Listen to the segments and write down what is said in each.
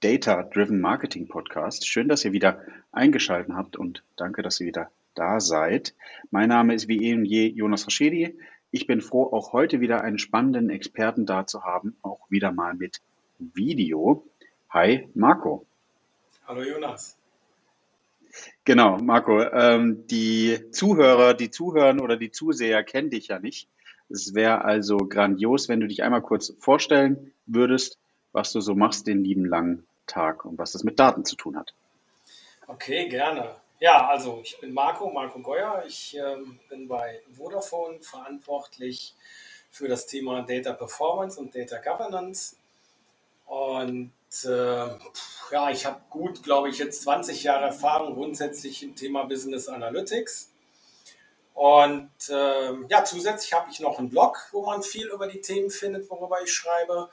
Data-Driven Marketing Podcast. Schön, dass ihr wieder eingeschaltet habt und danke, dass ihr wieder da seid. Mein Name ist wie eh und je Jonas Raschedi. Ich bin froh, auch heute wieder einen spannenden Experten da zu haben, auch wieder mal mit Video. Hi, Marco. Hallo, Jonas. Genau, Marco. Ähm, die Zuhörer, die zuhören oder die Zuseher kennen dich ja nicht. Es wäre also grandios, wenn du dich einmal kurz vorstellen würdest, was du so machst den lieben langen Tag und was das mit Daten zu tun hat. Okay, gerne. Ja, also ich bin Marco, Marco Geuer. Ich ähm, bin bei Vodafone verantwortlich für das Thema Data Performance und Data Governance. Und äh, ja, ich habe gut, glaube ich, jetzt 20 Jahre Erfahrung grundsätzlich im Thema Business Analytics. Und äh, ja, zusätzlich habe ich noch einen Blog, wo man viel über die Themen findet, worüber ich schreibe.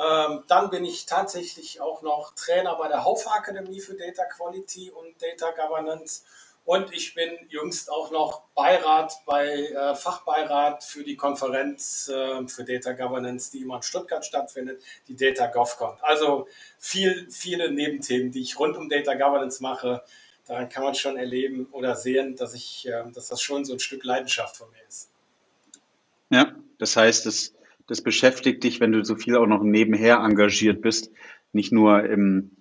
Ähm, dann bin ich tatsächlich auch noch Trainer bei der Haufe Akademie für Data Quality und Data Governance. Und ich bin jüngst auch noch Beirat bei äh, Fachbeirat für die Konferenz äh, für Data Governance, die immer in Stuttgart stattfindet, die Data GovCon. Also viel, viele Nebenthemen, die ich rund um Data Governance mache. Daran kann man schon erleben oder sehen, dass ich, äh, dass das schon so ein Stück Leidenschaft von mir ist. Ja, das heißt, es das beschäftigt dich, wenn du so viel auch noch nebenher engagiert bist, nicht nur im,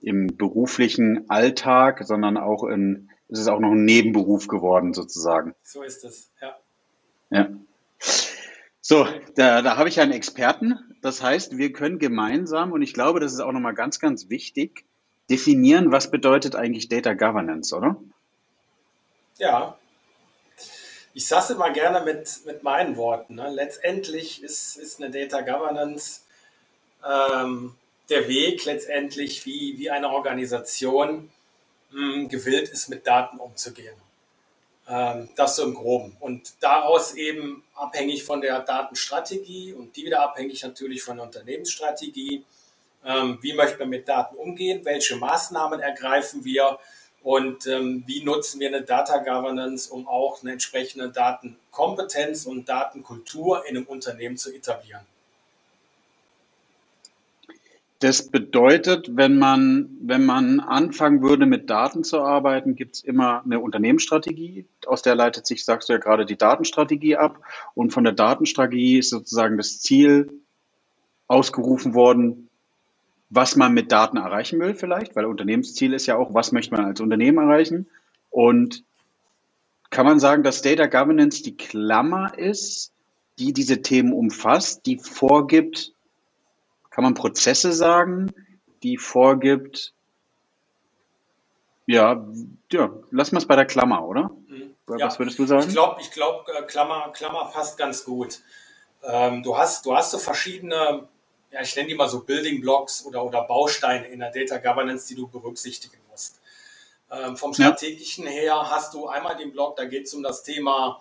im beruflichen Alltag, sondern auch in, es ist auch noch ein Nebenberuf geworden sozusagen. So ist es, ja. Ja. So, da, da habe ich einen Experten. Das heißt, wir können gemeinsam, und ich glaube, das ist auch nochmal ganz, ganz wichtig, definieren, was bedeutet eigentlich Data Governance, oder? Ja, ich sage es immer gerne mit, mit meinen Worten. Ne? Letztendlich ist, ist eine Data Governance ähm, der Weg letztendlich, wie, wie eine Organisation mh, hm, gewillt ist, mit Daten umzugehen. Ähm, das so im Groben. Und daraus eben abhängig von der Datenstrategie und die wieder abhängig natürlich von der Unternehmensstrategie. Ähm, wie möchten wir mit Daten umgehen? Welche Maßnahmen ergreifen wir? Und ähm, wie nutzen wir eine Data Governance, um auch eine entsprechende Datenkompetenz und Datenkultur in einem Unternehmen zu etablieren. Das bedeutet, wenn man, wenn man anfangen würde, mit Daten zu arbeiten, gibt es immer eine Unternehmensstrategie. Aus der leitet sich, sagst du ja gerade, die Datenstrategie ab. Und von der Datenstrategie ist sozusagen das Ziel ausgerufen worden, was man mit Daten erreichen will vielleicht, weil Unternehmensziel ist ja auch, was möchte man als Unternehmen erreichen. Und kann man sagen, dass Data Governance die Klammer ist, die diese Themen umfasst, die vorgibt, kann man Prozesse sagen, die vorgibt, ja, ja, lass mal es bei der Klammer, oder? Mhm. Ja, Was würdest du sagen? Ich glaube, ich glaub, äh, Klammer, Klammer passt ganz gut. Ähm, du, hast, du hast so verschiedene ja, ich nenne die mal so Building Blocks oder, oder Bausteine in der Data Governance, die du berücksichtigen musst. Ähm, vom strategischen ja. her hast du einmal den Block, da geht es um das Thema,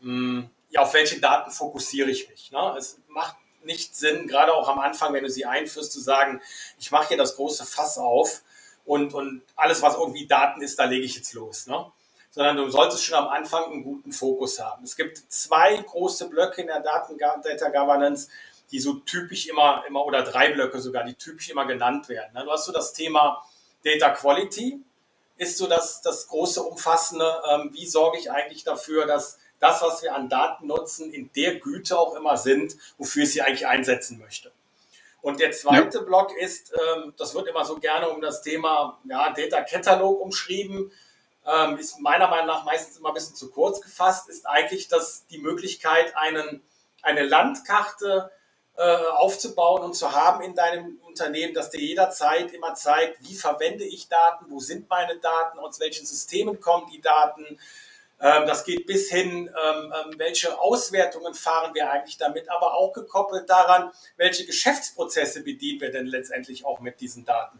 mh, hm, ja, auf welche Daten fokussiere ich mich. Ne? Es macht nicht Sinn, gerade auch am Anfang, wenn du sie einführst, zu sagen, ich mache hier das große Fass auf und, und alles, was irgendwie Daten ist, da lege ich jetzt los. Ne? Sondern du solltest schon am Anfang einen guten Fokus haben. Es gibt zwei große Blöcke in der Daten Data Governance die so typisch immer, immer oder drei Blöcke sogar, die typisch immer genannt werden. Ne? Du hast so das Thema Data Quality, ist so das, das große Umfassende, ähm, wie sorge ich eigentlich dafür, dass das, was wir an Daten nutzen, in der Güte auch immer sind, wofür ich sie eigentlich einsetzen möchte. Und der zweite ja. Block ist, ähm, das wird immer so gerne um das Thema ja, Data Catalog umschrieben, ähm, ist meiner Meinung nach meistens immer ein bisschen zu kurz gefasst, ist eigentlich dass die Möglichkeit, einen, eine Landkarte aufzubauen und zu haben in deinem Unternehmen, dass dir jederzeit immer zeigt, wie verwende ich Daten, wo sind meine Daten, aus welchen Systemen kommen die Daten. Ähm, das geht bis hin, ähm, ähm, welche Auswertungen fahren wir eigentlich damit, aber auch gekoppelt daran, welche Geschäftsprozesse bedienen wir denn letztendlich auch mit diesen Daten.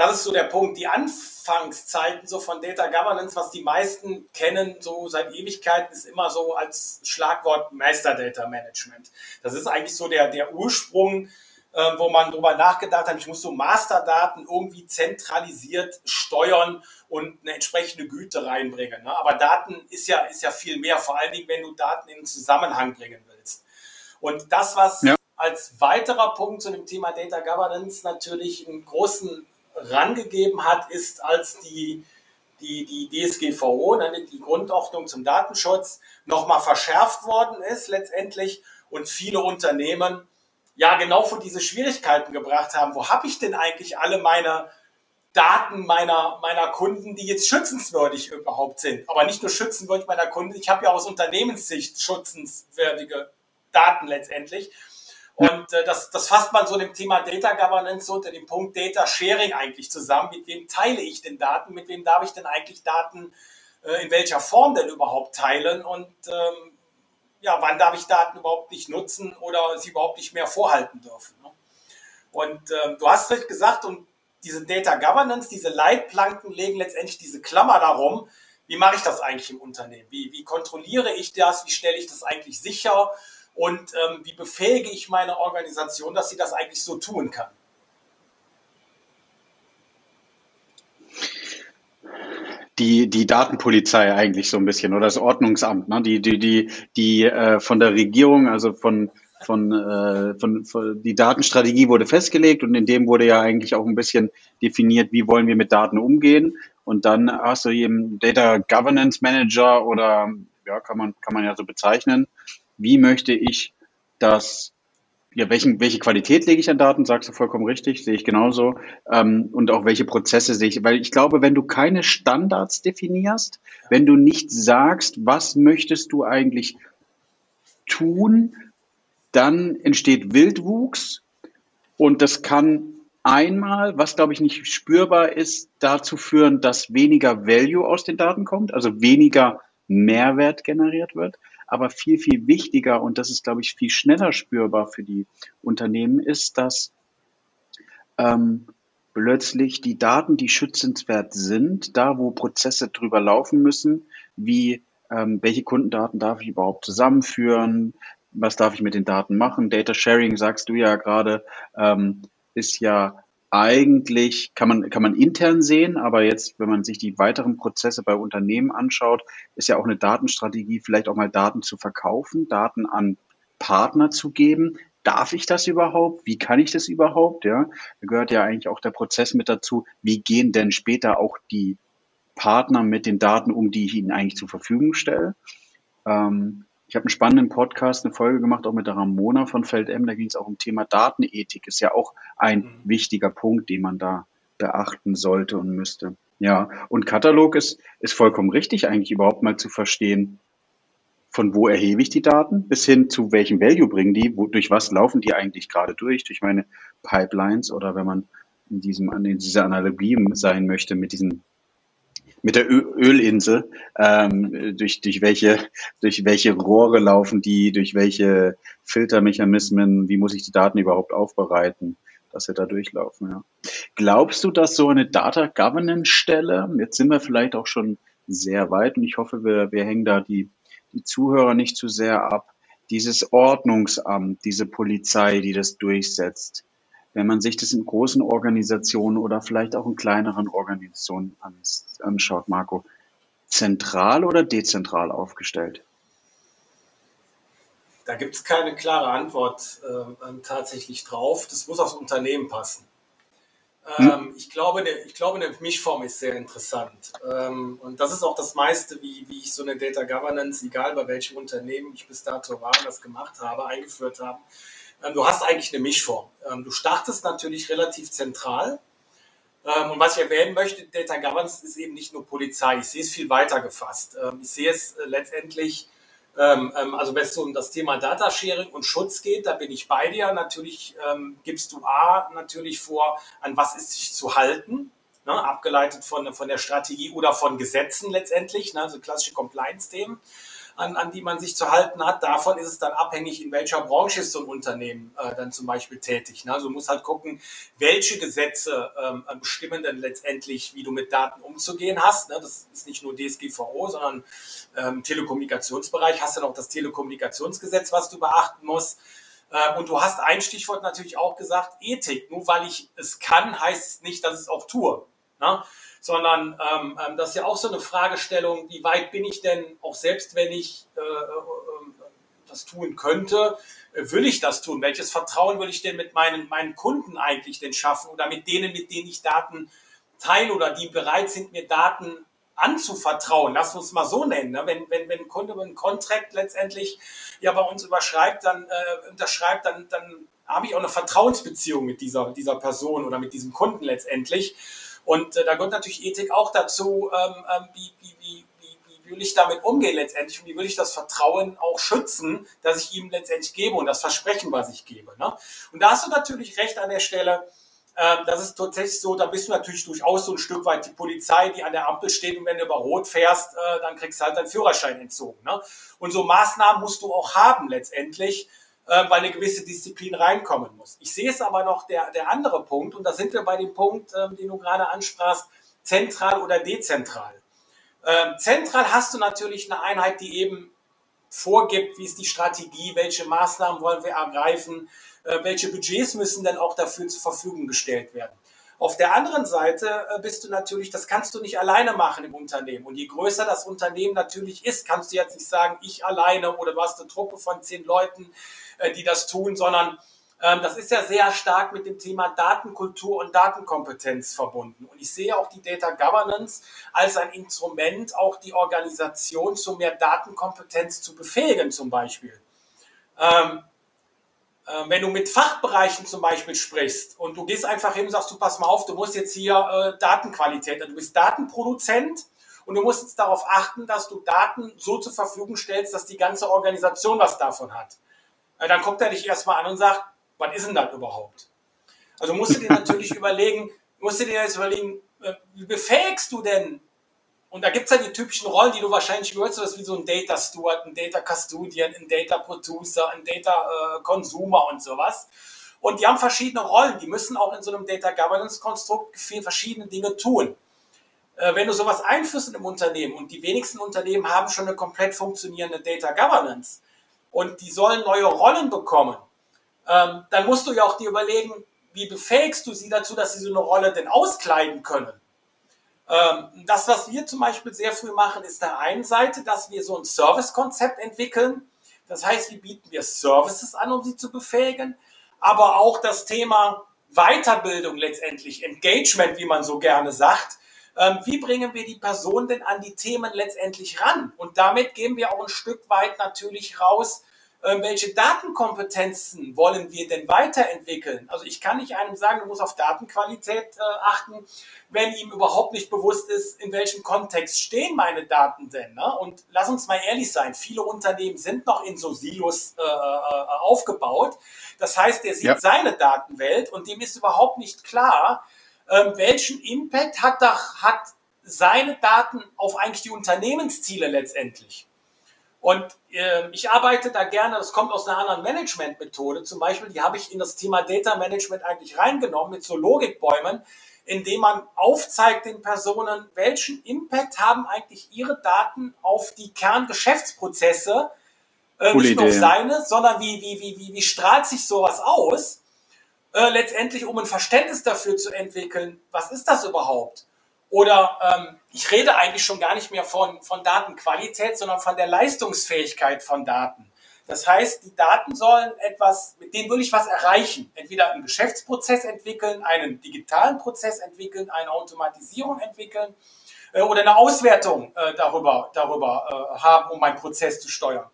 Das ist so der Punkt. Die Anfangszeiten so von Data Governance, was die meisten kennen, so seit Ewigkeiten, ist immer so als Schlagwort Master Data Management. Das ist eigentlich so der, der Ursprung, äh, wo man darüber nachgedacht hat, ich muss so Masterdaten irgendwie zentralisiert steuern und eine entsprechende Güte reinbringen. Ne? Aber Daten ist ja, ist ja viel mehr, vor allen Dingen, wenn du Daten in Zusammenhang bringen willst. Und das, was ja. als weiterer Punkt zu dem Thema Data Governance natürlich einen großen rangegeben hat, ist, als die, die, die DSGVO, ne, die Grundordnung zum Datenschutz, nochmal verschärft worden ist letztendlich und viele Unternehmen ja genau vor diese Schwierigkeiten gebracht haben. Wo habe ich denn eigentlich alle meine Daten meiner, meiner Kunden, die jetzt schützenswürdig überhaupt sind? Aber nicht nur schützenswürdig meiner Kunden, ich habe ja aus Unternehmenssicht schützenswürdige Daten letztendlich. Und äh, das, das fasst man so dem Thema Data Governance unter dem Punkt Data Sharing eigentlich zusammen. Mit wem teile ich denn Daten? Mit wem darf ich denn eigentlich Daten äh, in welcher Form denn überhaupt teilen? Und ähm, ja, wann darf ich Daten überhaupt nicht nutzen oder sie überhaupt nicht mehr vorhalten dürfen? Ne? Und äh, du hast recht gesagt, und diese Data Governance, diese Leitplanken legen letztendlich diese Klammer darum, wie mache ich das eigentlich im Unternehmen? Wie, wie kontrolliere ich das? Wie stelle ich das eigentlich sicher? Und ähm, wie befähige ich meine Organisation, dass sie das eigentlich so tun kann? die, die Datenpolizei eigentlich so ein bisschen oder das Ordnungsamt, ne? die, die, die, die äh, von der Regierung, also von, von, äh, von, von die Datenstrategie wurde festgelegt und in dem wurde ja eigentlich auch ein bisschen definiert, wie wollen wir mit Daten umgehen. Und dann hast du eben Data Governance Manager oder ja, kann man, kann man ja so bezeichnen, wie möchte ich das, ja, welchen, welche Qualität lege ich an Daten, sagst du vollkommen richtig, sehe ich genauso. Ähm, und auch welche Prozesse sehe ich, weil ich glaube, wenn du keine Standards definierst, wenn du nicht sagst, was möchtest du eigentlich tun, dann entsteht Wildwuchs und das kann einmal, was glaube ich nicht spürbar ist, dazu führen, dass weniger Value aus den Daten kommt, also weniger Mehrwert generiert wird. Aber viel, viel wichtiger, und das ist, glaube ich, viel schneller spürbar für die Unternehmen, ist, dass ähm, plötzlich die Daten, die schützenswert sind, da wo Prozesse drüber laufen müssen, wie ähm, welche Kundendaten darf ich überhaupt zusammenführen, was darf ich mit den Daten machen. Data Sharing, sagst du ja gerade, ähm, ist ja eigentlich kann man, kann man intern sehen, aber jetzt, wenn man sich die weiteren Prozesse bei Unternehmen anschaut, ist ja auch eine Datenstrategie, vielleicht auch mal Daten zu verkaufen, Daten an Partner zu geben. Darf ich das überhaupt? Wie kann ich das überhaupt? Ja, da gehört ja eigentlich auch der Prozess mit dazu. Wie gehen denn später auch die Partner mit den Daten um, die ich ihnen eigentlich zur Verfügung stelle? Ähm, ich habe einen spannenden Podcast, eine Folge gemacht, auch mit der Ramona von FeldM. Da ging es auch um Thema Datenethik. Ist ja auch ein mhm. wichtiger Punkt, den man da beachten sollte und müsste. Ja, und Katalog ist, ist vollkommen richtig, eigentlich überhaupt mal zu verstehen, von wo erhebe ich die Daten, bis hin zu welchem Value bringen die, wo, durch was laufen die eigentlich gerade durch, durch meine Pipelines oder wenn man in diesem, in dieser Analogie sein möchte mit diesen mit der Ölinsel, ähm, durch, durch, welche, durch welche Rohre laufen die, durch welche Filtermechanismen, wie muss ich die Daten überhaupt aufbereiten, dass sie da durchlaufen. Ja. Glaubst du, dass so eine Data Governance Stelle, jetzt sind wir vielleicht auch schon sehr weit und ich hoffe, wir, wir hängen da die, die Zuhörer nicht zu sehr ab, dieses Ordnungsamt, diese Polizei, die das durchsetzt, wenn man sich das in großen Organisationen oder vielleicht auch in kleineren Organisationen anschaut, Marco, zentral oder dezentral aufgestellt? Da gibt es keine klare Antwort äh, tatsächlich drauf. Das muss aufs Unternehmen passen. Hm? Ähm, ich, glaube, eine, ich glaube, eine Mischform ist sehr interessant. Ähm, und das ist auch das meiste, wie, wie ich so eine Data Governance, egal bei welchem Unternehmen ich bis dato war, das gemacht habe, eingeführt habe du hast eigentlich eine Mischform. Ähm, du startest natürlich relativ zentral. Ähm, und was ich erwähnen möchte, Data Governance ist eben nicht nur Polizei. Ich sehe es viel weiter gefasst. Ich sehe es äh, letztendlich, also wenn es um das Thema Data Sharing und Schutz geht, da bin ich bei dir. Natürlich gibst du A natürlich vor, an was ist sich zu halten. Ne, abgeleitet von, von der Strategie oder von Gesetzen letztendlich, ne, also klassische Compliance-Themen. An, an die man sich zu halten hat. Davon ist es dann abhängig, in welcher Branche ist so ein Unternehmen äh, dann zum Beispiel tätig. Ne? Also du musst halt gucken, welche Gesetze ähm, bestimmen dann letztendlich, wie du mit Daten umzugehen hast. Ne? Das ist nicht nur DSGVO, sondern ähm, Telekommunikationsbereich hast du noch das Telekommunikationsgesetz, was du beachten musst. Ähm, und du hast ein Stichwort natürlich auch gesagt, Ethik. Nur weil ich es kann, heißt es nicht, dass ich es auch tue. Sondern ähm, ähm, das ist ja auch so eine Fragestellung, wie weit bin ich denn, auch selbst wenn ich äh, äh, das tun könnte, äh, will ich das tun? Welches Vertrauen will ich denn mit meinen, meinen Kunden eigentlich denn schaffen oder mit denen, mit denen ich Daten teile oder die bereit sind, mir Daten anzuvertrauen, lass uns mal so nennen. Ne? Wenn, wenn, wenn ein Kunde einen Contract letztendlich ja bei uns überschreibt, dann äh, unterschreibt, dann, dann habe ich auch eine Vertrauensbeziehung mit dieser, dieser Person oder mit diesem Kunden letztendlich. Und äh, da gehört natürlich Ethik auch dazu, ähm, ähm, wie, wie, wie, wie will ich damit umgehen letztendlich und wie will ich das Vertrauen auch schützen, das ich ihm letztendlich gebe und das Versprechen, was ich gebe. Ne? Und da hast du natürlich recht an der Stelle, ähm, das ist tatsächlich so, da bist du natürlich durchaus so ein Stück weit die Polizei, die an der Ampel steht und wenn du über Rot fährst, äh, dann kriegst du halt deinen Führerschein entzogen. Ne? Und so Maßnahmen musst du auch haben letztendlich, äh, weil eine gewisse Disziplin reinkommen muss. Ich sehe es aber noch der, der andere Punkt, und da sind wir bei dem Punkt, ähm, den du gerade ansprachst, zentral oder dezentral. Ähm, zentral hast du natürlich eine Einheit, die eben vorgibt, wie ist die Strategie, welche Maßnahmen wollen wir ergreifen, äh, welche Budgets müssen denn auch dafür zur Verfügung gestellt werden. Auf der anderen Seite äh, bist du natürlich, das kannst du nicht alleine machen im Unternehmen. Und je größer das Unternehmen natürlich ist, kannst du jetzt nicht sagen, ich alleine oder du hast eine Truppe von zehn Leuten, äh, die das tun, sondern ähm, das ist ja sehr stark mit dem Thema Datenkultur und Datenkompetenz verbunden. Und ich sehe auch die Data Governance als ein Instrument, auch die Organisation zu mehr Datenkompetenz zu befähigen, zum Beispiel. Ähm, äh, wenn du mit Fachbereichen zum Beispiel sprichst und du gehst einfach hin und sagst, du pass mal auf, du musst jetzt hier äh, Datenqualität, du bist Datenproduzent und du musst jetzt darauf achten, dass du Daten so zur Verfügung stellst, dass die ganze Organisation was davon hat. Dann kommt er dich erstmal an und sagt, was ist denn das überhaupt? Also musst du dir natürlich überlegen, musst du dir jetzt überlegen, äh, wie befähigst du denn und da gibt es ja die typischen Rollen, die du wahrscheinlich gehört hast, wie so ein Data Steward, ein Data Custodian, ein Data Producer, ein Data äh, Consumer und sowas. Und die haben verschiedene Rollen. Die müssen auch in so einem Data Governance Konstrukt verschiedene Dinge tun. Äh, wenn du sowas einführst in einem Unternehmen und die wenigsten Unternehmen haben schon eine komplett funktionierende Data Governance und die sollen neue Rollen bekommen, ähm, dann musst du ja auch dir überlegen, wie befähigst du sie dazu, dass sie so eine Rolle denn auskleiden können. Ähm, das, was wir zum Beispiel sehr früh machen, ist der einen Seite, dass wir so ein Service-Konzept entwickeln. Das heißt, wie bieten wir Services an, um sie zu befähigen? Aber auch das Thema Weiterbildung letztendlich, Engagement, wie man so gerne sagt. Ähm, wie bringen wir die Person denn an die Themen letztendlich ran? Und damit gehen wir auch ein Stück weit natürlich raus, ähm, welche Datenkompetenzen wollen wir denn weiterentwickeln? Also ich kann nicht einem sagen, du musst auf Datenqualität äh, achten, wenn ihm überhaupt nicht bewusst ist, in welchem Kontext stehen meine Daten denn. Ne? Und lass uns mal ehrlich sein, viele Unternehmen sind noch in so Silos äh, äh, aufgebaut. Das heißt, der sieht ja. seine Datenwelt und dem ist überhaupt nicht klar, ähm, welchen Impact hat, da, hat seine Daten auf eigentlich die Unternehmensziele letztendlich. Und äh, ich arbeite da gerne, das kommt aus einer anderen Management-Methode, zum Beispiel, die habe ich in das Thema Data Management eigentlich reingenommen mit so Logikbäumen, indem man aufzeigt den Personen, welchen Impact haben eigentlich ihre Daten auf die Kerngeschäftsprozesse, äh, nicht nur auf seine, sondern wie, wie, wie, wie, wie strahlt sich sowas aus, äh, letztendlich um ein Verständnis dafür zu entwickeln, was ist das überhaupt? Oder ähm, ich rede eigentlich schon gar nicht mehr von, von Datenqualität, sondern von der Leistungsfähigkeit von Daten. Das heißt, die Daten sollen etwas, mit denen will ich was erreichen. Entweder einen Geschäftsprozess entwickeln, einen digitalen Prozess entwickeln, eine Automatisierung entwickeln äh, oder eine Auswertung äh, darüber, darüber äh, haben, um meinen Prozess zu steuern.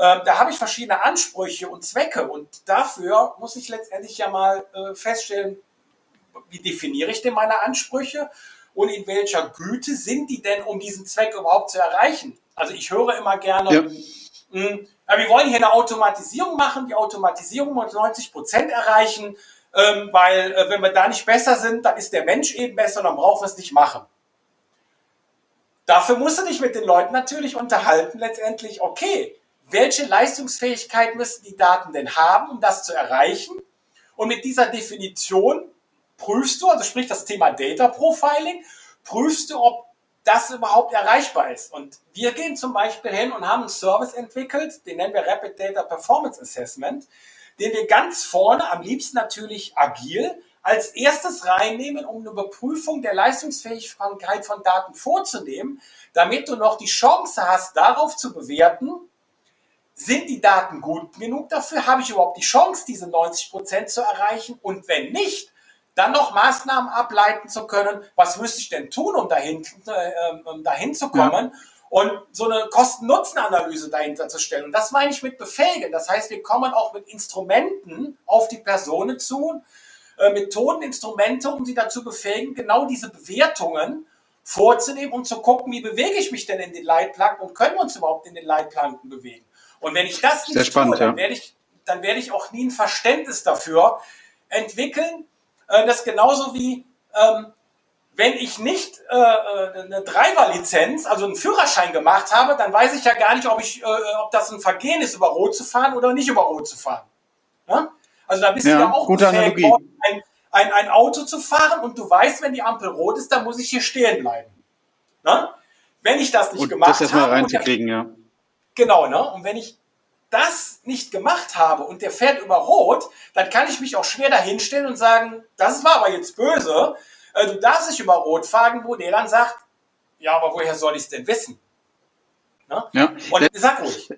Ähm, da habe ich verschiedene Ansprüche und Zwecke und dafür muss ich letztendlich ja mal äh, feststellen, wie definiere ich denn meine Ansprüche und in welcher Güte sind die denn, um diesen Zweck überhaupt zu erreichen? Also ich höre immer gerne, ja. mh, hm, ja, wir wollen hier eine Automatisierung machen, die Automatisierung muss 90 Prozent erreichen, ähm, weil äh, wenn wir da nicht besser sind, dann ist der Mensch eben besser, dann brauchen wir es nicht machen. Dafür musst du dich mit den Leuten natürlich unterhalten, letztendlich, okay, welche Leistungsfähigkeit müssen die Daten denn haben, um das zu erreichen? Und mit dieser Definition prüfst du, also sprich das Thema Data Profiling, prüfst du, ob das überhaupt erreichbar ist. Und wir gehen zum Beispiel hin und haben einen Service entwickelt, den nennen wir Rapid Data Performance Assessment, den wir ganz vorne, am liebsten natürlich agil, als erstes reinnehmen, um eine Überprüfung der Leistungsfähigkeit von Daten vorzunehmen, damit du noch die Chance hast, darauf zu bewerten, sind die Daten gut genug dafür? Habe ich überhaupt die Chance, diese 90 Prozent zu erreichen? Und wenn nicht, dann noch Maßnahmen ableiten zu können. Was müsste ich denn tun, um dahin, äh, dahin zu kommen? Ja. Und so eine Kosten-Nutzen-Analyse dahinter zu stellen. Und das meine ich mit befähigen. Das heißt, wir kommen auch mit Instrumenten auf die Personen zu, äh, Methoden, Instrumente, um sie dazu befähigen, genau diese Bewertungen vorzunehmen und zu gucken, wie bewege ich mich denn in den Leitplanken und können wir uns überhaupt in den Leitplanken bewegen. Und wenn ich das nicht spannend, tue, dann, werde ich, dann werde ich auch nie ein Verständnis dafür entwickeln. Äh, das ist genauso wie, ähm, wenn ich nicht äh, äh, eine Driver-Lizenz, also einen Führerschein gemacht habe, dann weiß ich ja gar nicht, ob, ich, ob das ein Vergehen ist, über Rot zu fahren oder nicht über Rot zu fahren. Ja? Also da bist ja, du ja auch befähigt ein, ein, ein, Auto zu fahren und du weißt, wenn die Ampel rot ist, dann muss ich hier stehen bleiben. Ne? Wenn ich das nicht und gemacht das habe. reinzukriegen, ja. Genau, ne? Und wenn ich das nicht gemacht habe und der fährt über Rot, dann kann ich mich auch schwer dahinstellen und sagen, das war aber jetzt böse. Äh, du darfst nicht über Rot fahren, wo der dann sagt, ja, aber woher soll ich es denn wissen? Ne? Ja. Und sag ruhig.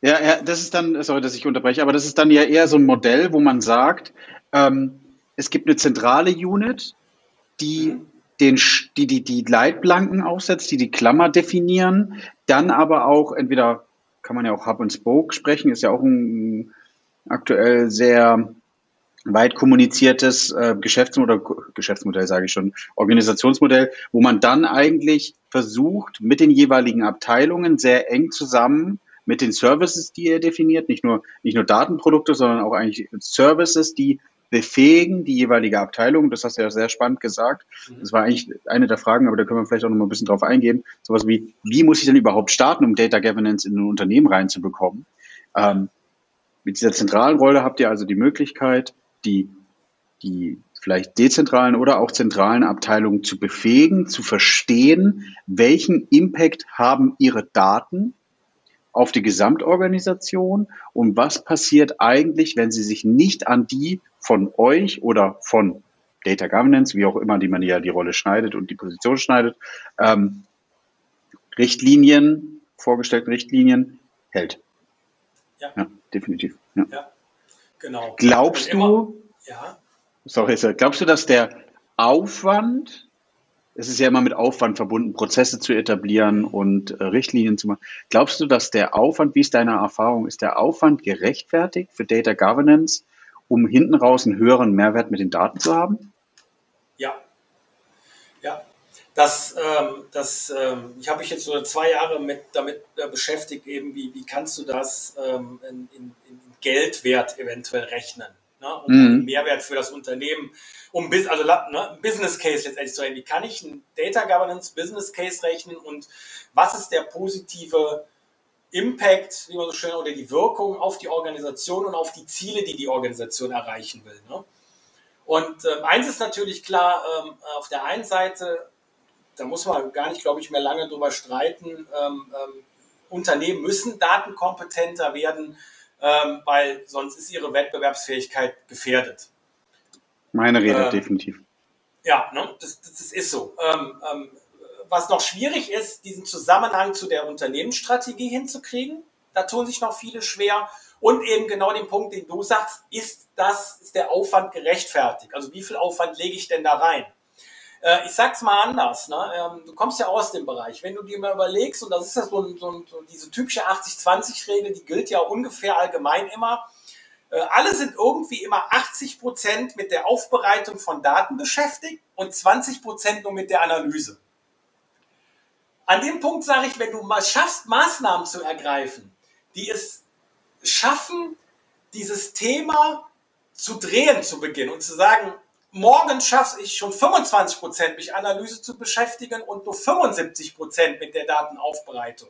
Ja, ja, das ist dann, sorry, dass ich unterbreche, aber das ist dann ja eher so ein Modell, wo man sagt, ähm, es gibt eine zentrale Unit, die mhm. Den, die, die, die Leitplanken aufsetzt, die die Klammer definieren, dann aber auch entweder kann man ja auch Hub und Spoke sprechen, ist ja auch ein aktuell sehr weit kommuniziertes äh, Geschäftsmodell, Geschäftsmodell sage ich schon, Organisationsmodell, wo man dann eigentlich versucht, mit den jeweiligen Abteilungen sehr eng zusammen mit den Services, die er definiert, nicht nur, nicht nur Datenprodukte, sondern auch eigentlich Services, die befähigen die jeweilige Abteilung. Das hast du ja sehr spannend gesagt. Mhm. Das war eigentlich eine der Fragen, aber da können wir vielleicht auch noch mal ein bisschen drauf eingehen. Sowas wie, wie muss ich denn überhaupt starten, um Data Governance in ein Unternehmen reinzubekommen? Ähm, mit dieser zentralen Rolle habt ihr also die Möglichkeit, die, die vielleicht dezentralen oder auch zentralen Abteilungen zu befähigen, zu verstehen, welchen Impact haben ihre Daten auf die Gesamtorganisation und was passiert eigentlich, wenn sie sich nicht an die von euch oder von Data Governance, wie auch immer, die man ja die Rolle schneidet und die Position schneidet, ähm, Richtlinien, vorgestellten Richtlinien hält. Ja, ja definitiv. Ja. ja. genau. Glaubst du, ja. sorry, glaubst du, dass der Aufwand es ist ja immer mit Aufwand verbunden, Prozesse zu etablieren und äh, Richtlinien zu machen. Glaubst du, dass der Aufwand, wie ist deine Erfahrung, ist der Aufwand gerechtfertigt für Data Governance, um hinten raus einen höheren Mehrwert mit den Daten zu haben? Ja. Ja. Das, ähm, das ähm, ich habe mich jetzt so zwei Jahre mit, damit äh, beschäftigt, eben wie, wie kannst du das ähm, in, in, in Geldwert eventuell rechnen? Ne, um mhm. Mehrwert für das Unternehmen, um also ne, Business Case letztendlich zu rechnen. Wie kann ich einen Data Governance Business Case rechnen und was ist der positive Impact, wie man so schön, oder die Wirkung auf die Organisation und auf die Ziele, die die Organisation erreichen will. Ne? Und ähm, eins ist natürlich klar, ähm, auf der einen Seite, da muss man gar nicht, glaube ich, mehr lange drüber streiten, ähm, ähm Unternehmen müssen datenkompetenter werden, ähm, weil sonst ist ihre Wettbewerbsfähigkeit gefährdet. Meine Rede, ähm, definitiv. Ja, ne, das, das, das ist so. Ähm, ähm, was noch schwierig ist, diesen Zusammenhang zu der Unternehmensstrategie hinzukriegen. Da tun sich noch viele schwer. Und eben genau den Punkt, den du sagst, ist das, ist der Aufwand gerechtfertigt? Also wie viel Aufwand lege ich denn da rein? Äh, ich sag's mal anders, ne? Ähm, du kommst ja aus dem Bereich. Wenn du dir mal überlegst, und das ist ja so, so, so diese typische 80-20-Regel, die gilt ja ungefähr allgemein immer, äh, alle sind irgendwie immer 80 Prozent mit der Aufbereitung von Daten beschäftigt und 20 Prozent nur mit der Analyse. An dem Punkt sage ich, wenn du mal schaffst, Maßnahmen zu ergreifen, die es schaffen, dieses Thema zu drehen zu beginnen und zu sagen, morgen schaffe ich schon 25 Prozent, mich Analyse zu beschäftigen und nur 75 Prozent mit der Datenaufbereitung.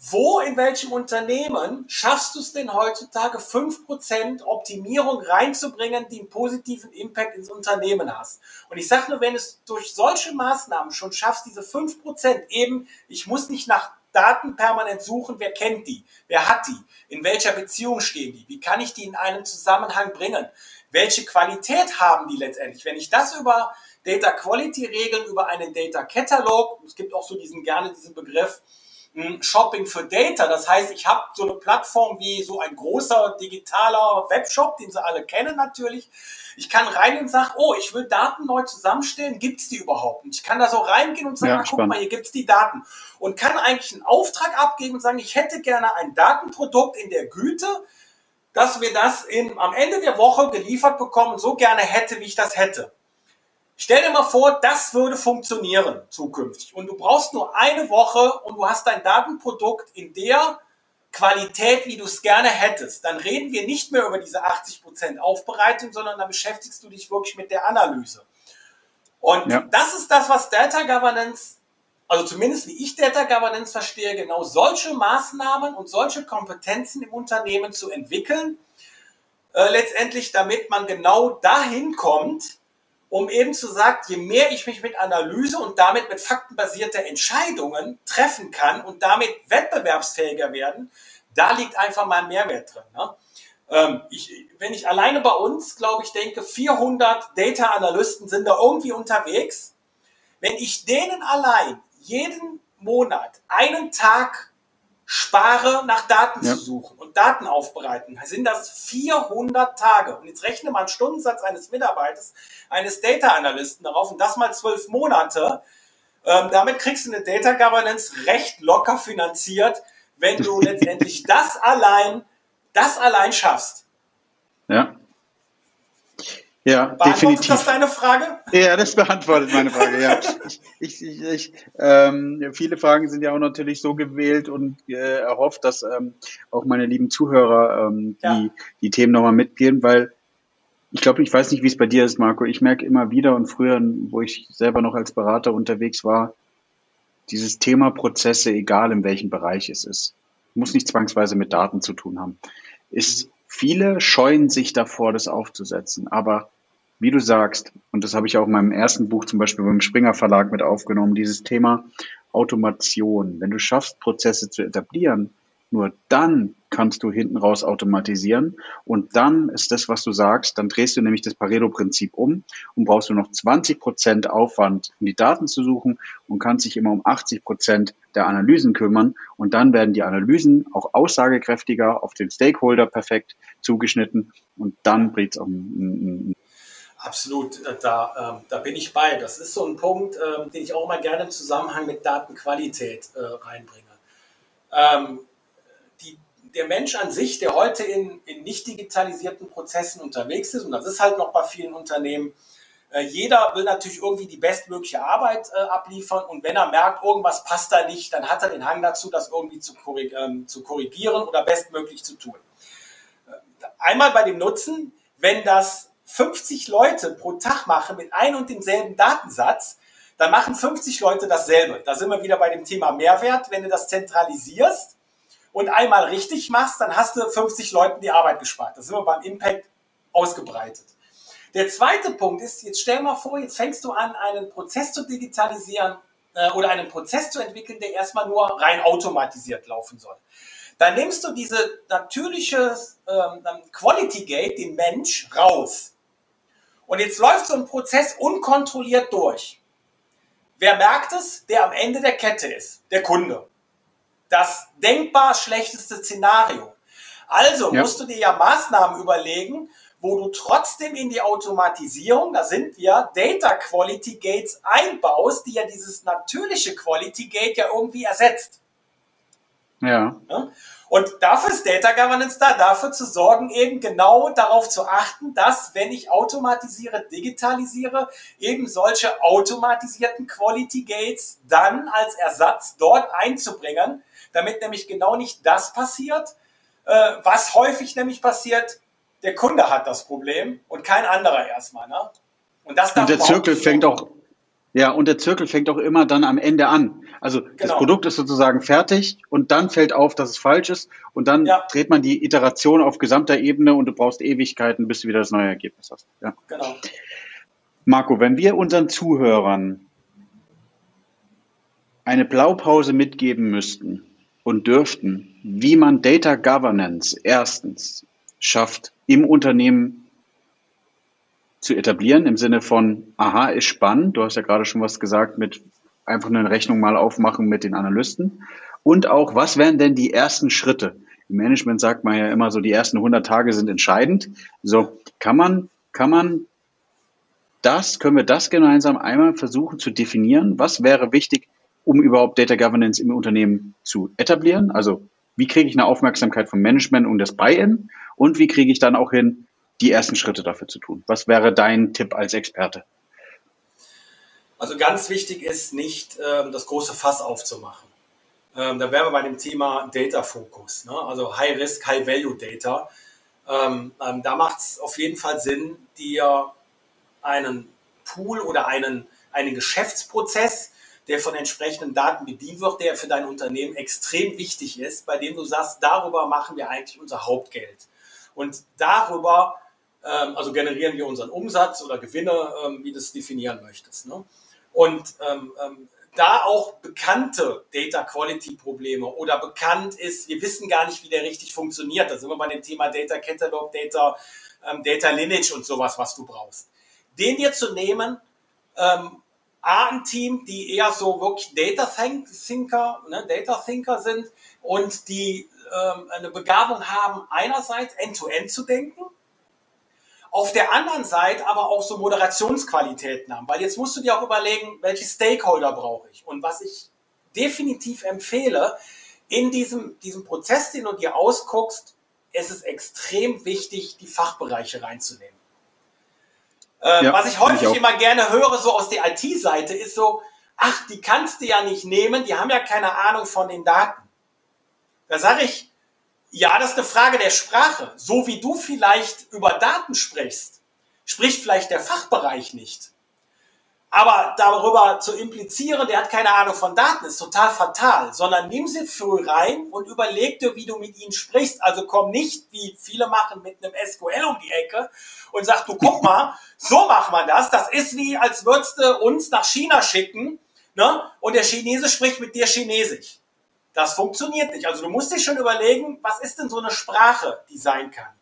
Wo in welchem Unternehmen schaffst du es denn heutzutage, 5% Optimierung reinzubringen, die einen positiven Impact ins Unternehmen hast? Und ich sage nur, wenn es durch solche Maßnahmen schon schaffst, diese 5% eben, ich muss nicht nach Daten permanent suchen, wer kennt die, wer hat die, in welcher Beziehung stehen die, wie kann ich die in einen Zusammenhang bringen, welche Qualität haben die letztendlich. Wenn ich das über Data Quality Regeln, über einen Data Catalog, es gibt auch so diesen gerne diesen Begriff, Shopping für Data. Das heißt, ich habe so eine Plattform wie so ein großer digitaler Webshop, den Sie alle kennen natürlich. Ich kann rein und sage, oh, ich will Daten neu zusammenstellen, gibt es die überhaupt? Und ich kann da so reingehen und sagen, ja, guck mal, hier gibt es die Daten. Und kann eigentlich einen Auftrag abgeben und sagen, ich hätte gerne ein Datenprodukt in der Güte, dass wir das in, am Ende der Woche geliefert bekommen, so gerne hätte, wie ich das hätte. Stell dir mal vor, das würde funktionieren zukünftig. Und du brauchst nur eine Woche und du hast dein Datenprodukt in der Qualität, wie du es gerne hättest. Dann reden wir nicht mehr über diese 80% Aufbereitung, sondern dann beschäftigst du dich wirklich mit der Analyse. Und ja. das ist das, was Data Governance, also zumindest wie ich Data Governance verstehe, genau solche Maßnahmen und solche Kompetenzen im Unternehmen zu entwickeln, äh, letztendlich damit man genau dahin kommt, um eben zu sagen, je mehr ich mich mit Analyse und damit mit faktenbasierter Entscheidungen treffen kann und damit wettbewerbsfähiger werden, da liegt einfach mal Mehrwert drin. Ne? Ähm, ich, wenn ich alleine bei uns, glaube ich, denke, 400 Data Analysten sind da irgendwie unterwegs. Wenn ich denen allein jeden Monat einen Tag spare, nach Daten ja. zu suchen und Daten aufbereiten, sind das 400 Tage. Und jetzt rechne mal einen Stundensatz eines Mitarbeiters, eines Data Analysten darauf und das mal zwölf Monate. Ähm, damit kriegst du eine Data Governance recht locker finanziert, wenn du letztendlich das allein, das allein schaffst. Ja. Ja, Beantwortet definitiv. das deine Frage? Ja, das beantwortet meine Frage, ja. Ich, ich, ich, ähm, viele Fragen sind ja auch natürlich so gewählt und äh, erhofft, dass ähm, auch meine lieben Zuhörer ähm, die, ja. die Themen nochmal mitgehen, weil ich glaube, ich weiß nicht, wie es bei dir ist, Marco. Ich merke immer wieder und früher, wo ich selber noch als Berater unterwegs war, dieses Thema Prozesse, egal in welchem Bereich es ist, muss nicht zwangsweise mit Daten zu tun haben, ist viele scheuen sich davor, das aufzusetzen. Aber wie du sagst, und das habe ich auch in meinem ersten Buch zum Beispiel beim Springer Verlag mit aufgenommen, dieses Thema Automation. Wenn du schaffst, Prozesse zu etablieren, nur dann kannst du hinten raus automatisieren und dann ist das, was du sagst, dann drehst du nämlich das Pareto-Prinzip um und brauchst du noch 20 Prozent Aufwand, um die Daten zu suchen und kannst dich immer um 80 Prozent der Analysen kümmern und dann werden die Analysen auch aussagekräftiger auf den Stakeholder perfekt zugeschnitten und dann bringt es auch ein, Absolut, äh, da, äh, da bin ich bei. Das ist so ein Punkt, äh, den ich auch mal gerne im Zusammenhang mit Datenqualität äh, reinbringe. Ähm, der Mensch an sich, der heute in, in nicht digitalisierten Prozessen unterwegs ist, und das ist halt noch bei vielen Unternehmen, äh, jeder will natürlich irgendwie die bestmögliche Arbeit äh, abliefern und wenn er merkt, irgendwas passt da nicht, dann hat er den Hang dazu, das irgendwie zu, korrig ähm, zu korrigieren oder bestmöglich zu tun. Einmal bei dem Nutzen, wenn das 50 Leute pro Tag machen mit einem und demselben Datensatz, dann machen 50 Leute dasselbe. Da sind wir wieder bei dem Thema Mehrwert. Wenn du das zentralisierst und einmal richtig machst, dann hast du 50 Leuten die Arbeit gespart. Da sind wir beim Impact ausgebreitet. Der zweite Punkt ist, jetzt stell mal vor, jetzt fängst du an, einen Prozess zu digitalisieren äh, oder einen Prozess zu entwickeln, der erstmal nur rein automatisiert laufen soll. Dann nimmst du diese natürliche ähm, Quality Gate, den Mensch, raus. Und jetzt läuft so ein Prozess unkontrolliert durch. Wer merkt es? Der am Ende der Kette ist, der Kunde. Das denkbar schlechteste Szenario. Also ja. musst du dir ja Maßnahmen überlegen, wo du trotzdem in die Automatisierung, da sind wir, Data Quality Gates einbaust, die ja dieses natürliche Quality Gate ja irgendwie ersetzt. Ja. ja? Und dafür ist Data Governance da, dafür zu sorgen, eben genau darauf zu achten, dass, wenn ich automatisiere, digitalisiere, eben solche automatisierten Quality Gates dann als Ersatz dort einzubringen, damit nämlich genau nicht das passiert, äh, was häufig nämlich passiert, der Kunde hat das Problem und kein anderer erstmal. Ne? Und, das und der Zirkel fängt auch, ja, und der Zirkel fängt auch immer dann am Ende an. Also genau. das Produkt ist sozusagen fertig und dann fällt auf, dass es falsch ist und dann ja. dreht man die Iteration auf gesamter Ebene und du brauchst Ewigkeiten, bis du wieder das neue Ergebnis hast. Ja. Genau. Marco, wenn wir unseren Zuhörern eine Blaupause mitgeben müssten und dürften, wie man Data Governance erstens schafft, im Unternehmen zu etablieren, im Sinne von, aha, ist spannend, du hast ja gerade schon was gesagt mit einfach eine Rechnung mal aufmachen mit den Analysten. Und auch, was wären denn die ersten Schritte? Im Management sagt man ja immer so, die ersten 100 Tage sind entscheidend. So, kann man, kann man das, können wir das gemeinsam einmal versuchen zu definieren? Was wäre wichtig, um überhaupt Data Governance im Unternehmen zu etablieren? Also, wie kriege ich eine Aufmerksamkeit vom Management und das Buy-in? Und wie kriege ich dann auch hin, die ersten Schritte dafür zu tun? Was wäre dein Tipp als Experte? Also ganz wichtig ist nicht, ähm, das große Fass aufzumachen. Ähm, da wären wir bei dem Thema Data Focus, ne? also High Risk, High Value Data. Ähm, ähm, da macht es auf jeden Fall Sinn, dir einen Pool oder einen, einen Geschäftsprozess, der von entsprechenden Daten bedient wird, der für dein Unternehmen extrem wichtig ist, bei dem du sagst, darüber machen wir eigentlich unser Hauptgeld. Und darüber, ähm, also generieren wir unseren Umsatz oder Gewinne, ähm, wie du es definieren möchtest. Ne? Und ähm, ähm, da auch bekannte Data Quality Probleme oder bekannt ist, wir wissen gar nicht, wie der richtig funktioniert. Da sind wir bei dem Thema Data Catalog, Data, ähm, Data Lineage und sowas, was du brauchst. Den dir zu nehmen, ähm, A, ein Team, die eher so wirklich Data Thinker, ne, Data Thinker sind und die ähm, eine Begabung haben, einerseits end-to-end -end zu denken, auf der anderen Seite aber auch so Moderationsqualitäten haben. Weil jetzt musst du dir auch überlegen, welche Stakeholder brauche ich. Und was ich definitiv empfehle, in diesem, diesem Prozess, den du dir ausguckst, ist es extrem wichtig, die Fachbereiche reinzunehmen. Ähm, ja, was ich häufig ich immer gerne höre, so aus der IT-Seite, ist so, ach, die kannst du ja nicht nehmen, die haben ja keine Ahnung von den Daten. Da sage ich, ja, das ist eine Frage der Sprache. So wie du vielleicht über Daten sprichst, spricht vielleicht der Fachbereich nicht. Aber darüber zu implizieren, der hat keine Ahnung von Daten, ist total fatal, sondern nimm sie früh rein und überleg dir, wie du mit ihnen sprichst. Also komm nicht, wie viele machen, mit einem SQL um die Ecke und sag, du guck mal, so machen wir das. Das ist wie, als würdest du uns nach China schicken, ne? Und der Chinese spricht mit dir Chinesisch. Das funktioniert nicht. Also du musst dir schon überlegen, was ist denn so eine Sprache, die sein kann.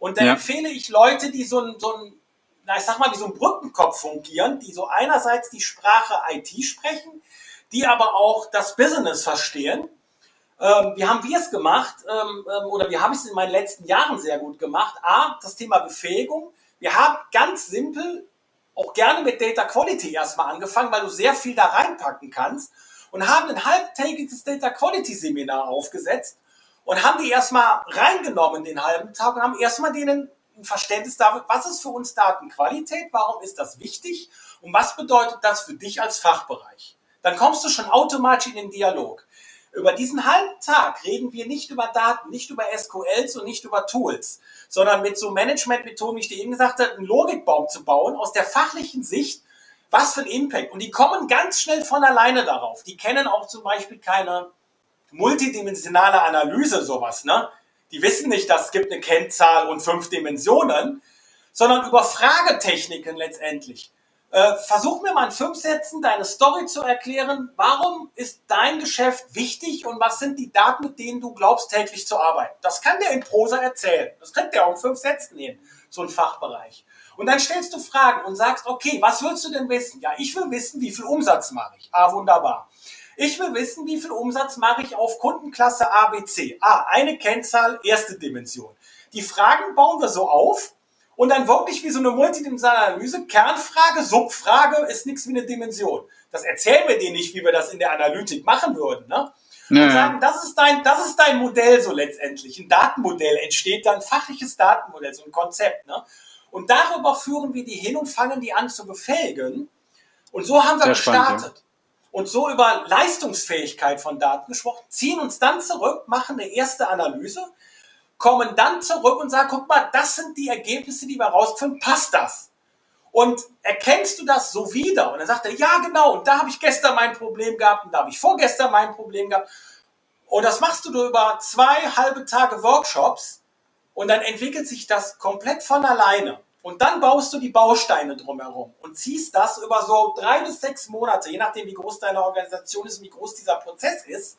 Und dann ja. empfehle ich Leute, die so ein, so ein, na, ich sag mal, wie so ein Brückenkopf fungieren, die so einerseits die Sprache IT sprechen, die aber auch das Business verstehen. Ähm, wie haben wir es gemacht? Ähm, ähm, oder wie habe ich es in meinen letzten Jahren sehr gut gemacht? A, das Thema Befähigung. Wir haben ganz simpel auch gerne mit Data Quality erstmal angefangen, weil du sehr viel da reinpacken kannst und haben ein halbtägiges Data Quality Seminar aufgesetzt und haben die erstmal reingenommen den halben Tag und haben erstmal denen ein Verständnis dafür, was ist für uns Datenqualität, warum ist das wichtig und was bedeutet das für dich als Fachbereich. Dann kommst du schon automatisch in den Dialog. Über diesen halben Tag reden wir nicht über Daten, nicht über SQLs und nicht über Tools, sondern mit so Managementmethoden, wie ich dir eben gesagt habe, einen Logikbaum zu bauen aus der fachlichen Sicht was für ein Impact. Und die kommen ganz schnell von alleine darauf. Die kennen auch zum Beispiel keine multidimensionale Analyse, sowas, ne? Die wissen nicht, dass es gibt eine Kennzahl und fünf Dimensionen, sondern über Fragetechniken letztendlich. Äh, versuch mir mal in fünf Sätzen deine Story zu erklären. Warum ist dein Geschäft wichtig und was sind die Daten, mit denen du glaubst, täglich zu arbeiten? Das kann der in Prosa erzählen. Das könnte der auch in fünf Sätzen nehmen, so ein Fachbereich. Und dann stellst du Fragen und sagst, okay, was willst du denn wissen? Ja, ich will wissen, wie viel Umsatz mache ich. Ah, wunderbar. Ich will wissen, wie viel Umsatz mache ich auf Kundenklasse ABC. Ah, eine Kennzahl, erste Dimension. Die Fragen bauen wir so auf und dann wirklich wie so eine multidimensionale Analyse. Kernfrage, Subfrage ist nichts wie eine Dimension. Das erzählen wir denen nicht, wie wir das in der Analytik machen würden. Ne? Und sagen, das ist, dein, das ist dein Modell so letztendlich. Ein Datenmodell entsteht dann, ein fachliches Datenmodell, so ein Konzept. Ne? Und darüber führen wir die hin und fangen die an zu befähigen. Und so haben wir Sehr gestartet. Spannend, ja. Und so über Leistungsfähigkeit von Daten gesprochen, ziehen uns dann zurück, machen eine erste Analyse, kommen dann zurück und sagen, guck mal, das sind die Ergebnisse, die wir rausfinden, passt das? Und erkennst du das so wieder? Und dann sagt er, ja, genau, und da habe ich gestern mein Problem gehabt und da habe ich vorgestern mein Problem gehabt. Und das machst du über zwei halbe Tage Workshops und dann entwickelt sich das komplett von alleine. Und dann baust du die Bausteine drumherum und ziehst das über so drei bis sechs Monate, je nachdem, wie groß deine Organisation ist, wie groß dieser Prozess ist,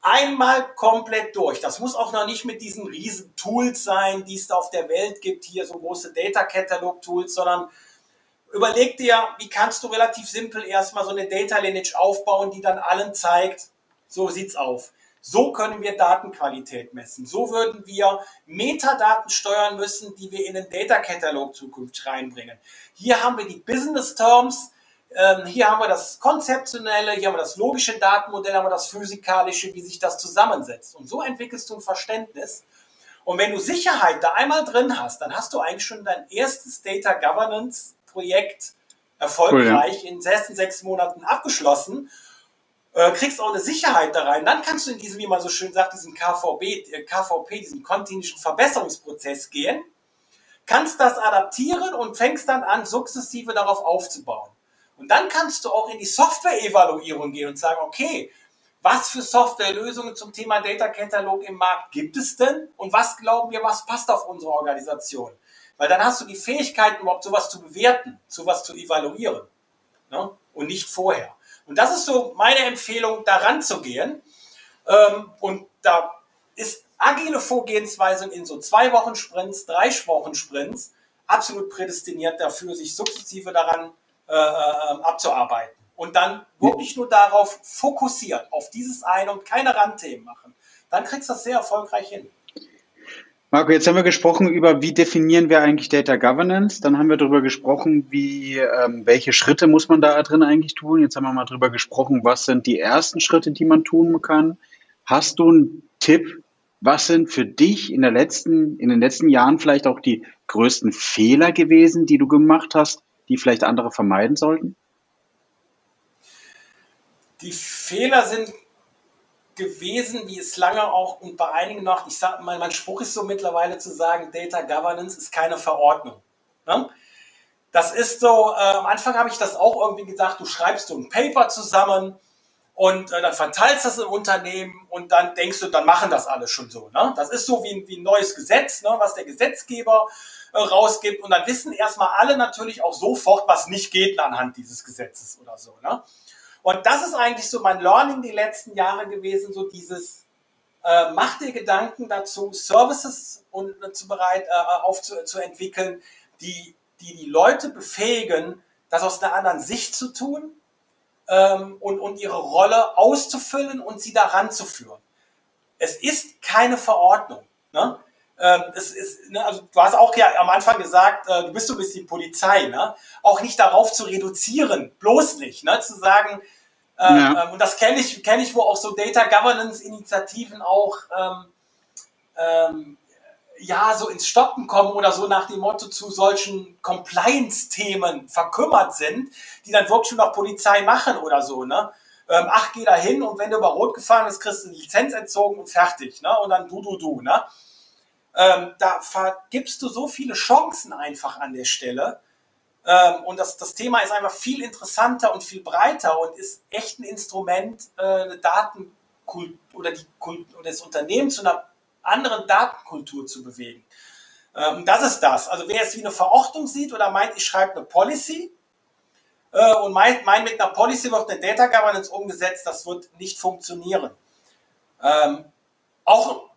einmal komplett durch. Das muss auch noch nicht mit diesen riesen Tools sein, die es da auf der Welt gibt, hier so große Data Catalog Tools, sondern überleg dir, wie kannst du relativ simpel erstmal so eine Data Lineage aufbauen, die dann allen zeigt, so sieht's auf. So können wir Datenqualität messen. So würden wir Metadaten steuern müssen, die wir in den Data Catalog Zukunft reinbringen. Hier haben wir die Business Terms, ähm, hier haben wir das konzeptionelle, hier haben wir das logische Datenmodell, haben wir das physikalische, wie sich das zusammensetzt. Und so entwickelst du ein Verständnis. Und wenn du Sicherheit da einmal drin hast, dann hast du eigentlich schon dein erstes Data Governance Projekt erfolgreich cool, ja. in den ersten sechs Monaten abgeschlossen. Äh, kriegst auch eine Sicherheit da rein. Dann kannst du in diesem, wie man so schön sagt, diesen KVB, äh, KVP, diesen kontinuierlichen Verbesserungsprozess gehen, kannst das adaptieren und fängst dann an, sukzessive darauf aufzubauen. Und dann kannst du auch in die Software-Evaluierung gehen und sagen, okay, was für Softwarelösungen zum Thema Data Catalog im Markt gibt es denn? Und was glauben wir, was passt auf unsere Organisation? Weil dann hast du die Fähigkeit, überhaupt sowas zu bewerten, sowas zu evaluieren. Ne? Und nicht vorher. Und das ist so meine Empfehlung, daran zu gehen. Ähm, und da ist agile Vorgehensweise in so zwei Wochen Sprints, drei Wochen Sprints absolut prädestiniert dafür, sich sukzessive daran äh, äh, abzuarbeiten. Und dann wirklich nur darauf fokussiert, auf dieses eine und keine Randthemen machen. Dann kriegst du das sehr erfolgreich hin. Marco, jetzt haben wir gesprochen über, wie definieren wir eigentlich Data Governance. Dann haben wir darüber gesprochen, wie, ähm, welche Schritte muss man da drin eigentlich tun. Jetzt haben wir mal darüber gesprochen, was sind die ersten Schritte, die man tun kann. Hast du einen Tipp? Was sind für dich in, der letzten, in den letzten Jahren vielleicht auch die größten Fehler gewesen, die du gemacht hast, die vielleicht andere vermeiden sollten? Die Fehler sind gewesen, wie es lange auch und bei einigen noch, ich sage mal, mein Spruch ist so mittlerweile zu sagen, Data Governance ist keine Verordnung. Ne? Das ist so, äh, am Anfang habe ich das auch irgendwie gesagt, du schreibst so ein Paper zusammen und äh, dann verteilst das im Unternehmen und dann denkst du, dann machen das alle schon so. Ne? Das ist so wie, wie ein neues Gesetz, ne, was der Gesetzgeber äh, rausgibt und dann wissen erstmal alle natürlich auch sofort, was nicht geht anhand dieses Gesetzes oder so. Ne? Und das ist eigentlich so mein Learning die letzten Jahre gewesen, so dieses, äh, mach dir Gedanken dazu, Services und, äh, zu bereit, äh, aufzuentwickeln, die, die die Leute befähigen, das aus einer anderen Sicht zu tun ähm, und, und ihre Rolle auszufüllen und sie daran zu führen. Es ist keine Verordnung. Ne? Ähm, es ist, ne, also du hast auch ja am Anfang gesagt, äh, du bist so ein bisschen Polizei, ne? auch nicht darauf zu reduzieren, bloß nicht, ne? zu sagen, äh, ja. ähm, und das kenne ich, kenne ich, wo auch so Data Governance Initiativen auch ähm, ähm, ja so ins Stoppen kommen oder so nach dem Motto zu solchen Compliance-Themen verkümmert sind, die dann wirklich nur noch Polizei machen oder so, ne? Ähm, ach, geh da hin und wenn du über Rot gefahren bist, kriegst du eine Lizenz entzogen und fertig, ne? Und dann du, du, du, ne? Ähm, da vergibst du so viele Chancen einfach an der Stelle. Ähm, und das, das Thema ist einfach viel interessanter und viel breiter und ist echt ein Instrument, äh, eine Datenkultur oder, oder das Unternehmen zu einer anderen Datenkultur zu bewegen. Ähm, das ist das. Also wer es wie eine Verordnung sieht oder meint, ich schreibe eine Policy äh, und meint, meint, mit einer Policy wird eine Data Governance umgesetzt, das wird nicht funktionieren. Ähm, auch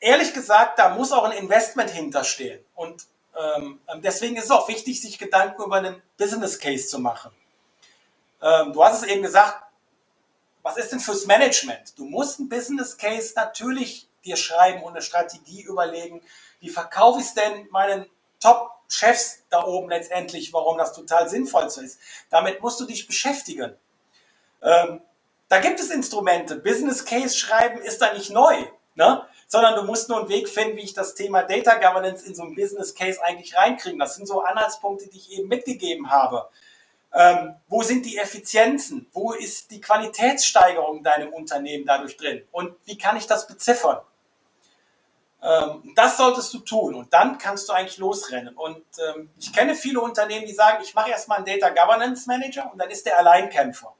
ehrlich gesagt, da muss auch ein Investment hinterstehen. Und ähm, deswegen ist es auch wichtig, sich Gedanken über einen Business Case zu machen. Ähm, du hast es eben gesagt, was ist denn fürs Management? Du musst ein Business Case natürlich dir schreiben und eine Strategie überlegen. Wie verkaufe ich es denn meinen Top-Chefs da oben letztendlich, warum das total sinnvoll ist? Damit musst du dich beschäftigen. Ähm, da gibt es Instrumente. Business Case schreiben ist da nicht neu. Ne? Sondern du musst nur einen Weg finden, wie ich das Thema Data Governance in so ein Business Case eigentlich reinkriege. Das sind so Anhaltspunkte, die ich eben mitgegeben habe. Ähm, wo sind die Effizienzen? Wo ist die Qualitätssteigerung in deinem Unternehmen dadurch drin? Und wie kann ich das beziffern? Ähm, das solltest du tun und dann kannst du eigentlich losrennen. Und ähm, ich kenne viele Unternehmen, die sagen, ich mache erstmal einen Data Governance Manager und dann ist der Alleinkämpfer.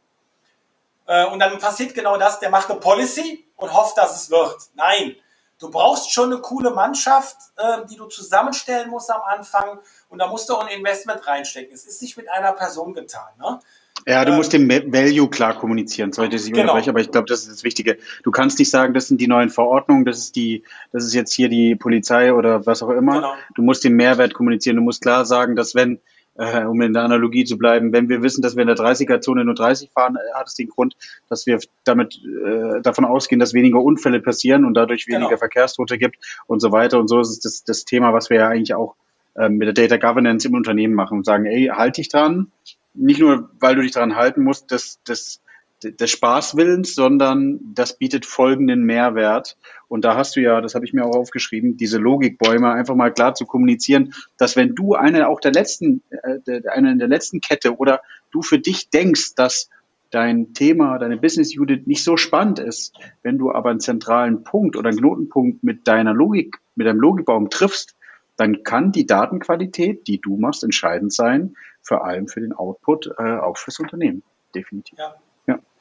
Äh, und dann passiert genau das, der macht eine Policy und hofft, dass es wird. Nein, du brauchst schon eine coole Mannschaft, äh, die du zusammenstellen musst am Anfang und da musst du auch ein Investment reinstecken. Es ist nicht mit einer Person getan. Ne? Ja, du musst den Value klar kommunizieren. Sollte ich genau. unterbrechen, aber ich glaube, das ist das Wichtige. Du kannst nicht sagen, das sind die neuen Verordnungen, das ist die, das ist jetzt hier die Polizei oder was auch immer. Genau. Du musst den Mehrwert kommunizieren. Du musst klar sagen, dass wenn, äh, um in der Analogie zu bleiben, wenn wir wissen, dass wir in der 30er-Zone nur 30 fahren, äh, hat es den Grund, dass wir damit äh, davon ausgehen, dass weniger Unfälle passieren und dadurch weniger genau. Verkehrstote gibt und so weiter. Und so ist es das, das Thema, was wir ja eigentlich auch äh, mit der Data Governance im Unternehmen machen und sagen, ey, halt dich dran, nicht nur, weil du dich daran halten musst, des, des, des Spaßwillens, sondern das bietet folgenden Mehrwert. Und da hast du ja, das habe ich mir auch aufgeschrieben, diese Logikbäume einfach mal klar zu kommunizieren, dass wenn du eine auch der letzten, äh, eine der letzten Kette oder du für dich denkst, dass dein Thema, deine Business Unit nicht so spannend ist, wenn du aber einen zentralen Punkt oder einen Knotenpunkt mit deiner Logik, mit deinem Logikbaum triffst, dann kann die Datenqualität, die du machst, entscheidend sein, vor allem für den Output, äh, auch fürs Unternehmen. Definitiv. Ja.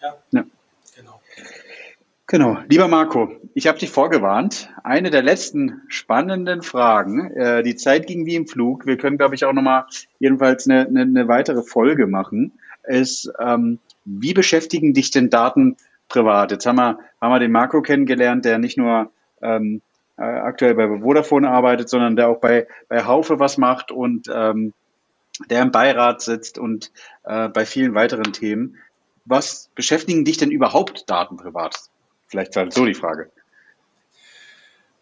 Ja. ja. Genau. Genau. Lieber Marco, ich habe dich vorgewarnt. Eine der letzten spannenden Fragen. Äh, die Zeit ging wie im Flug. Wir können, glaube ich, auch nochmal jedenfalls eine, eine, eine weitere Folge machen. Ist, ähm, wie beschäftigen dich denn Daten privat? Jetzt haben wir, haben wir den Marco kennengelernt, der nicht nur ähm, äh, aktuell bei Vodafone arbeitet, sondern der auch bei, bei Haufe was macht und ähm, der im Beirat sitzt und äh, bei vielen weiteren Themen. Was beschäftigen dich denn überhaupt Daten privat? Vielleicht halt so die Frage.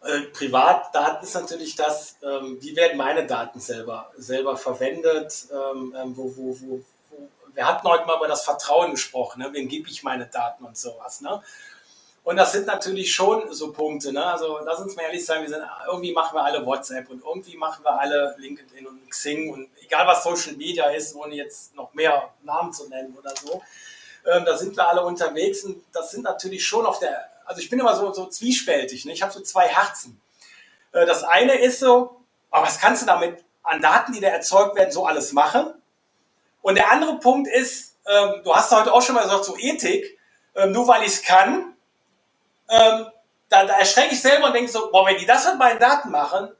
Äh, Privatdaten ist natürlich das, ähm, wie werden meine Daten selber, selber verwendet, ähm, ähm wo, wo, wo, wo, wir hatten heute mal über das Vertrauen gesprochen, ne? wem gebe ich meine Daten und sowas. Ne? Und das sind natürlich schon so Punkte. Ne? Also lass uns mal ehrlich sein, wir sind, irgendwie machen wir alle WhatsApp und irgendwie machen wir alle LinkedIn und Xing und egal was Social Media ist, ohne jetzt noch mehr Namen zu nennen oder so. Ähm, da sind wir alle unterwegs und das sind natürlich schon auf der, also ich bin immer so, so zwiespältig. Ne? Ich habe so zwei Herzen. Äh, das eine ist so, aber was kannst du damit an Daten, die da erzeugt werden, so alles machen? Und der andere Punkt ist, ähm, du hast heute auch schon mal gesagt, so Ethik, ähm, nur weil ich es kann, ähm, da, da erschrecke ich selber und denke so, boah, wenn die das mit meinen Daten machen,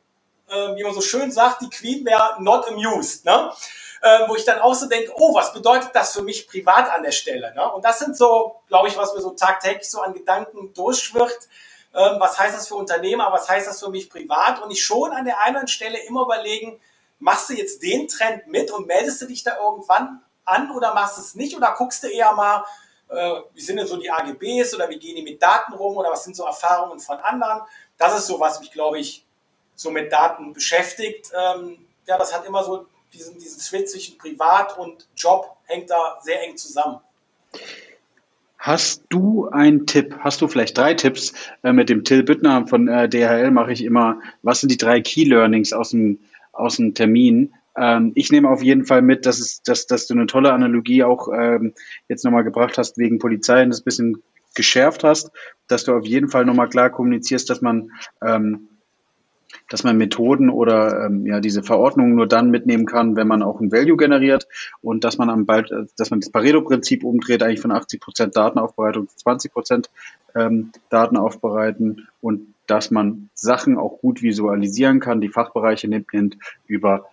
äh, wie man so schön sagt, die Queen wäre not amused, ne? Äh, wo ich dann auch so denke, oh, was bedeutet das für mich privat an der Stelle? Ne? Und das sind so, glaube ich, was mir so tagtäglich so an Gedanken durchschwirrt. Ähm, was heißt das für Unternehmer? Was heißt das für mich privat? Und ich schon an der einen Stelle immer überlegen, machst du jetzt den Trend mit und meldest du dich da irgendwann an oder machst du es nicht? Oder guckst du eher mal, äh, wie sind denn so die AGBs oder wie gehen die mit Daten rum oder was sind so Erfahrungen von anderen. Das ist so, was mich, glaube ich, so mit Daten beschäftigt. Ähm, ja, das hat immer so diesen, diesen Switch zwischen Privat und Job hängt da sehr eng zusammen. Hast du einen Tipp? Hast du vielleicht drei Tipps? Äh, mit dem Till Büttner von äh, DHL mache ich immer, was sind die drei Key Learnings aus dem, aus dem Termin? Ähm, ich nehme auf jeden Fall mit, dass, es, dass, dass du eine tolle Analogie auch ähm, jetzt nochmal gebracht hast wegen Polizei und das bisschen geschärft hast, dass du auf jeden Fall nochmal klar kommunizierst, dass man ähm, dass man Methoden oder ähm, ja diese Verordnungen nur dann mitnehmen kann, wenn man auch ein Value generiert und dass man am bald, dass man das Pareto-Prinzip umdreht, eigentlich von 80 Prozent Datenaufbereitung zu 20 Prozent ähm, Daten aufbereiten und dass man Sachen auch gut visualisieren kann, die Fachbereiche nimmt, nimmt über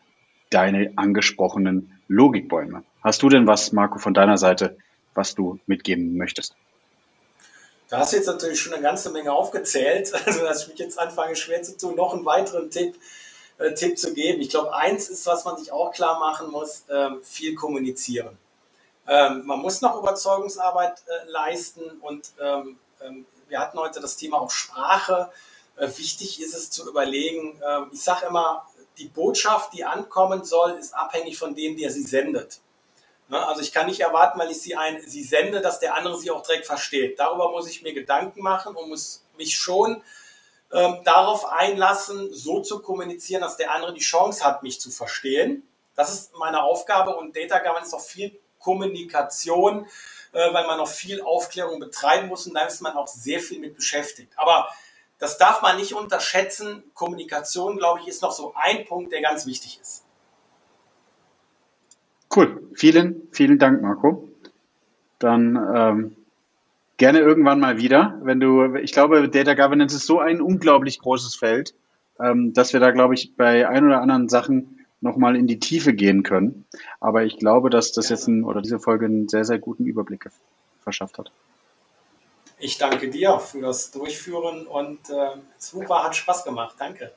deine angesprochenen Logikbäume. Hast du denn was, Marco, von deiner Seite, was du mitgeben möchtest? Da hast du jetzt natürlich schon eine ganze Menge aufgezählt, also dass ich mich jetzt anfange schwer zu tun, noch einen weiteren Tipp, äh, Tipp zu geben. Ich glaube, eins ist, was man sich auch klar machen muss, ähm, viel kommunizieren. Ähm, man muss noch Überzeugungsarbeit äh, leisten und ähm, ähm wir hatten heute das Thema auch Sprache. Äh, wichtig ist es zu überlegen, ähm, ich sage immer, die Botschaft, die ankommen soll, ist abhängig von dem, der sie sendet. Ne, also ich kann nicht erwarten, weil ich sie, ein, sie sende, dass der andere sie auch direkt versteht. Darüber muss ich mir Gedanken machen und muss mich schon ähm, darauf einlassen, so zu kommunizieren, dass der andere die Chance hat, mich zu verstehen. Das ist meine Aufgabe und Data Governance ist auch viel Kommunikation, äh, weil man noch viel Aufklärung betreiben muss und da ist man auch sehr viel mit beschäftigt. Aber das darf man nicht unterschätzen. Kommunikation, glaube ich, ist noch so ein Punkt, der ganz wichtig ist. Cool. Vielen, vielen Dank, Marco. Dann ähm, gerne irgendwann mal wieder, wenn du, ich glaube, Data Governance ist so ein unglaublich großes Feld, ähm, dass wir da, glaube ich, bei ein oder anderen Sachen nochmal in die Tiefe gehen können. Aber ich glaube, dass das jetzt ein, oder diese Folge einen sehr, sehr guten Überblick verschafft hat. Ich danke dir für das Durchführen und äh, super, hat Spaß gemacht. Danke.